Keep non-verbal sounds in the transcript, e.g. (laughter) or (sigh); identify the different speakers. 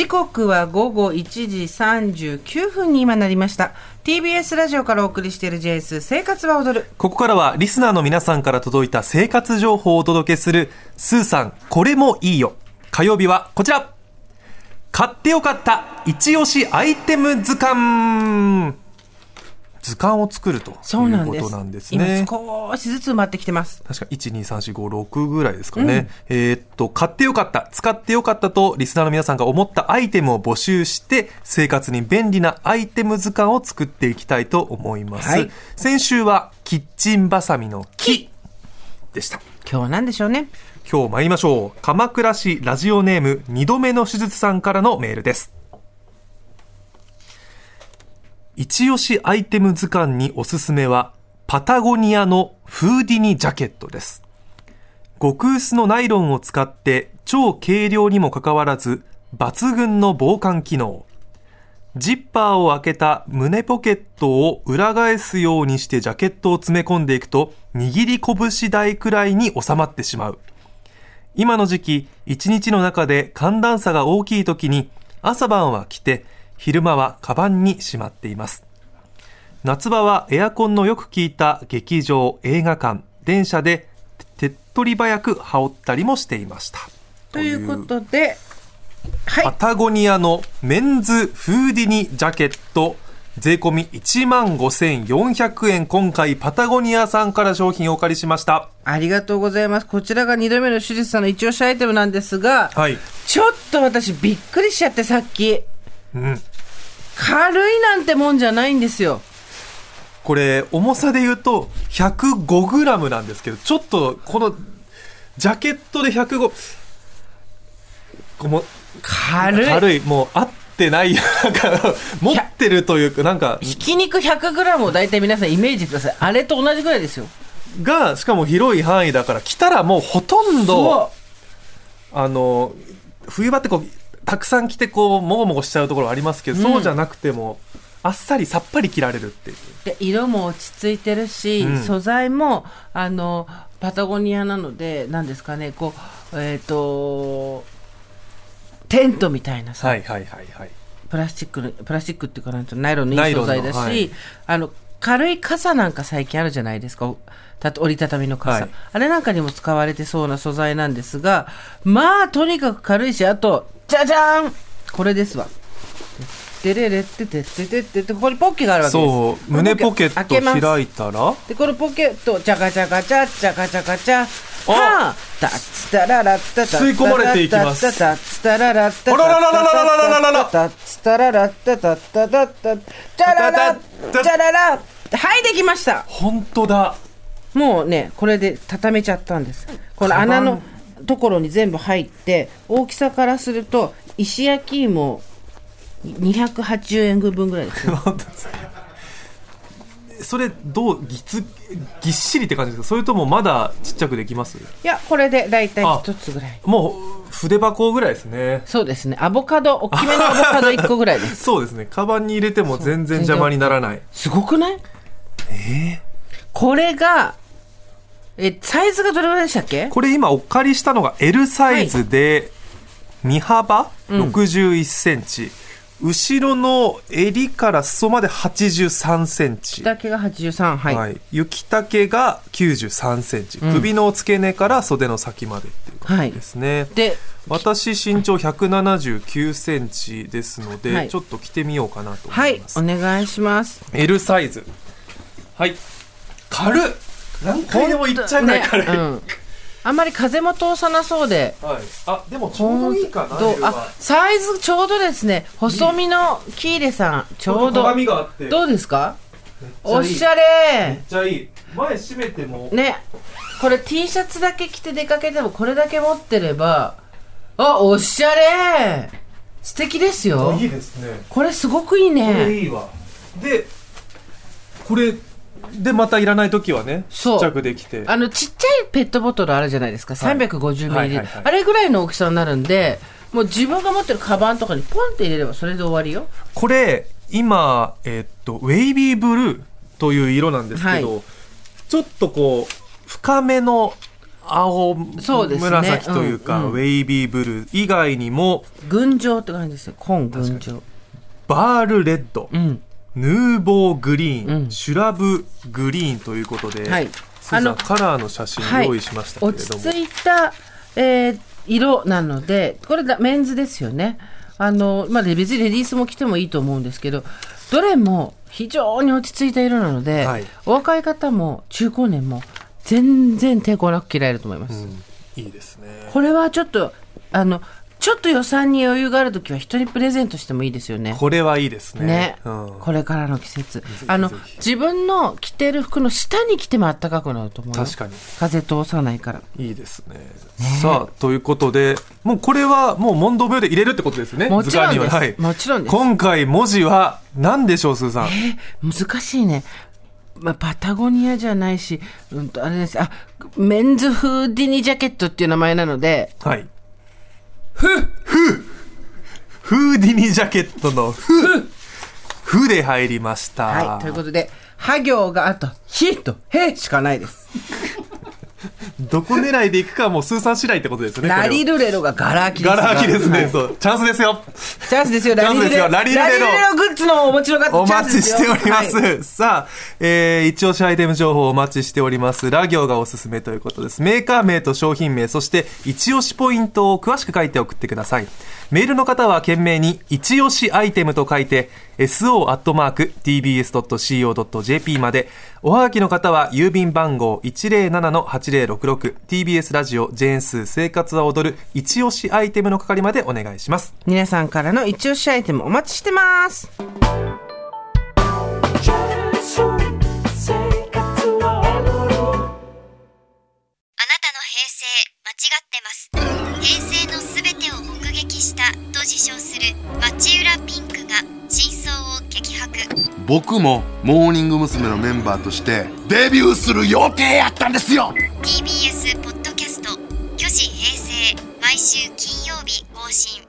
Speaker 1: 時刻は午後1時39分に今なりました。TBS ラジオからお送りしている JS 生活は踊る。
Speaker 2: ここからはリスナーの皆さんから届いた生活情報をお届けするスーさんこれもいいよ。火曜日はこちら。買ってよかった一押しアイテム図鑑。図鑑を作るということなんですね。
Speaker 1: 今少しずつ埋まってきてます。
Speaker 2: 確か1、2、3、4、5、6ぐらいですかね。うん、えー、っと、買ってよかった、使ってよかったとリスナーの皆さんが思ったアイテムを募集して、生活に便利なアイテム図鑑を作っていきたいと思います。はい、先週はキッチンバサミの木でした。
Speaker 1: 今日は何でしょうね。
Speaker 2: 今日参りましょう。鎌倉市ラジオネーム2度目の手術さんからのメールです。一押しアイテム図鑑におすすめは、パタゴニアのフーディニジャケットです。極薄のナイロンを使って超軽量にもかかわらず、抜群の防寒機能。ジッパーを開けた胸ポケットを裏返すようにしてジャケットを詰め込んでいくと、握り拳台くらいに収まってしまう。今の時期、一日の中で寒暖差が大きい時に、朝晩は着て、昼間はカバンにしまっています。夏場はエアコンのよく効いた劇場、映画館、電車で手っ取り早く羽織ったりもしていました。
Speaker 1: ということで、
Speaker 2: はい、パタゴニアのメンズフーディニジャケット、税込み1万5400円。今回、パタゴニアさんから商品をお借りしました。
Speaker 1: ありがとうございます。こちらが2度目の手術さんの一押しアイテムなんですが、
Speaker 2: はい、
Speaker 1: ちょっと私びっくりしちゃってさっき。うん。軽いなんてもんじゃないんですよ。
Speaker 2: これ、重さで言うと 105g なんですけど、ちょっとこのジャケットで105、も
Speaker 1: 軽い。
Speaker 2: 軽い。もう合ってない、なんか、持ってるというか、なんか。
Speaker 1: ひき肉 100g を大体皆さんイメージください。あれと同じぐらいですよ。
Speaker 2: が、しかも広い範囲だから、来たらもうほとんど、あの、冬場ってこう、たくさん着てこうもごもごしちゃうところありますけど、うん、そうじゃなくてもあっさりさっぱり着られるっていう。
Speaker 1: で色も落ち着いてるし、うん、素材もあのパタゴニアなので何ですかねこうえっ、ー、とテントみたいなさ、
Speaker 2: はいはいはいはい、
Speaker 1: プラスチックのプラスチックっていうかなんとナイロンのいい素材だし、はい、あの軽い傘なんか最近あるじゃないですか。た折りたたみの傘、はい、あれなんかにも使われてそうな素材なんですが、まあ、とにかく軽いし、あと、じゃじゃん。これですわ。てれれっててっててってここにポッケがあるわけです。そ
Speaker 2: う。胸ポケット開いたら？
Speaker 1: でこのポケットチャカチャカチャチャカチャカチャはあ。タッツタララッタタ
Speaker 2: 吸い込まれていきます
Speaker 1: タッツタララッタタ
Speaker 2: あららららららららら
Speaker 1: タッツタララッタタタタタチャララチャララはいできました
Speaker 2: 本当だ
Speaker 1: もうねこれで畳めちゃったんですこの穴のところに全部入って大きさからすると石焼き芋280円分ぐらいです (laughs) よ
Speaker 2: それどうぎつぎっしりって感じですか？それともまだちっちゃくできます？い
Speaker 1: やこれで大体一つぐらい。
Speaker 2: もう筆箱ぐらいですね。
Speaker 1: そうですね。アボカド大きめのアボカド (laughs) 1個ぐらいです。
Speaker 2: そうですね。カバンに入れても全然邪魔にならない。
Speaker 1: すごくない？
Speaker 2: ええ
Speaker 1: ー、これがえサイズがどれぐらいでしたっけ？
Speaker 2: これ今お借りしたのが L サイズで、身幅61センチ、うん、後ろの襟から裾まで83センチ。
Speaker 1: 丈が83、はい。はい、
Speaker 2: 雪丈が93センチ、うん、首の付け根から袖の先までっていう感じですね。はい、で、私身長179センチですので、はい、ちょっと着てみようかなと思います。
Speaker 1: はい、お願いします。
Speaker 2: L サイズ。はい。軽っ何回でも行っちゃうぐらい軽い、ね。うん、
Speaker 1: あんまり風も通さなそうで、
Speaker 2: はい、あでもちょうどいいかな
Speaker 1: あサイズちょうどですね。細身のキーレさんちょうど。どうですか？おしゃれ。
Speaker 2: めっちゃいい。前閉めても。
Speaker 1: ね。これ T シャツだけ着て出かけてもこれだけ持ってれば。あおしゃれ。素敵ですよ。
Speaker 2: いいですね。
Speaker 1: これすごくいいね。
Speaker 2: これいいわ。でこれでまたいらない時はねちっちゃくできて。
Speaker 1: あのちっちゃいペットボトルあるじゃないですか、はい、350ミリ、はいはい、あれぐらいの大きさになるんでもう自分が持ってるカバンとかにポンって入れればそれで終わりよ。
Speaker 2: これ今、えー、っとウェイビーブルーという色なんですけど、はい、ちょっとこう深めの青
Speaker 1: そうですね。
Speaker 2: 紫というか、
Speaker 1: うん。うん
Speaker 2: ウェイビーブルー以外にも
Speaker 1: 群青って感じですよ。紺群青。
Speaker 2: バールレッド、
Speaker 1: うん。
Speaker 2: ヌーボーグリーン、
Speaker 1: うん。
Speaker 2: シュラブグリーンということで、
Speaker 1: はい。あの
Speaker 2: カラーの写真
Speaker 1: はい。
Speaker 2: 用意しましたけれ
Speaker 1: 落
Speaker 2: ども、
Speaker 1: ち着いた、えー色なので、これだメンズですよね。あの、まあ、別にレディースも着てもいいと思うんですけど、どれも非常に落ち着いた色なので、
Speaker 2: はい。
Speaker 1: お若い方も中高年も全然抵抗なく着られると思います。
Speaker 2: うん。いいですね。
Speaker 1: これはちょっと、あの、ちょっと予算に余裕があるときは人にプレゼントしてもいいですよね。
Speaker 2: これはいいですね。
Speaker 1: ね、
Speaker 2: うん、
Speaker 1: これからの季節。
Speaker 2: ひ
Speaker 1: あの自分の着てる服の下に着ても暖かくなると思うよ。
Speaker 2: 確かに。
Speaker 1: 風通さないから。
Speaker 2: いいですね。さあということでもうこれはもう問答無用で入れるってことですね。
Speaker 1: もちろんです、
Speaker 2: は。はい。
Speaker 1: もちろんです。
Speaker 2: 今回文字は何でしょうスーさん？
Speaker 1: え難しいね。まあ、パタゴニアじゃないし、うんと、あれです。あ、メンズフーディニジャケットっていう名前なので、
Speaker 2: はいふフーディニジャケットのふふで入りました
Speaker 1: はい。ということで、は行があと、ひと、へしかないです。
Speaker 2: どこ狙いでいくかはもうスーさん次第ってことですよね
Speaker 1: ラリルレロがガラ空きです
Speaker 2: ガラ空きですね、
Speaker 1: はい。
Speaker 2: そう。チャンスですよ。
Speaker 1: チャンスですよ、
Speaker 2: ラリルレロ。
Speaker 1: ラリルレロ。グッズのお持ちの方、
Speaker 2: お待ちしております。
Speaker 1: はい。
Speaker 2: さあ、えー、一押しアイテム情報をお待ちしております。ラ行がおすすめということです。メーカー名と商品名、そして一押しポイントを詳しく書いて送ってください。メールの方は懸命に一押しアイテムと書いて、so.tbs.co.jp まで、おはがきの方は郵便番号 107-8066TBS ラジオジェーンスー生活は踊る一押しアイテムの係までお願いします。
Speaker 1: 皆さんからの一押しアイテムお待ちしてます。
Speaker 3: あなたの平成間違ってます平成のすべてを目撃したと自称する町浦ピンクが真相を激白
Speaker 4: 僕もモーニング娘。のメンバーとしてデビューする予定やったんですよ
Speaker 3: TBS ポッドキャスト「巨子平成」毎週金曜日更新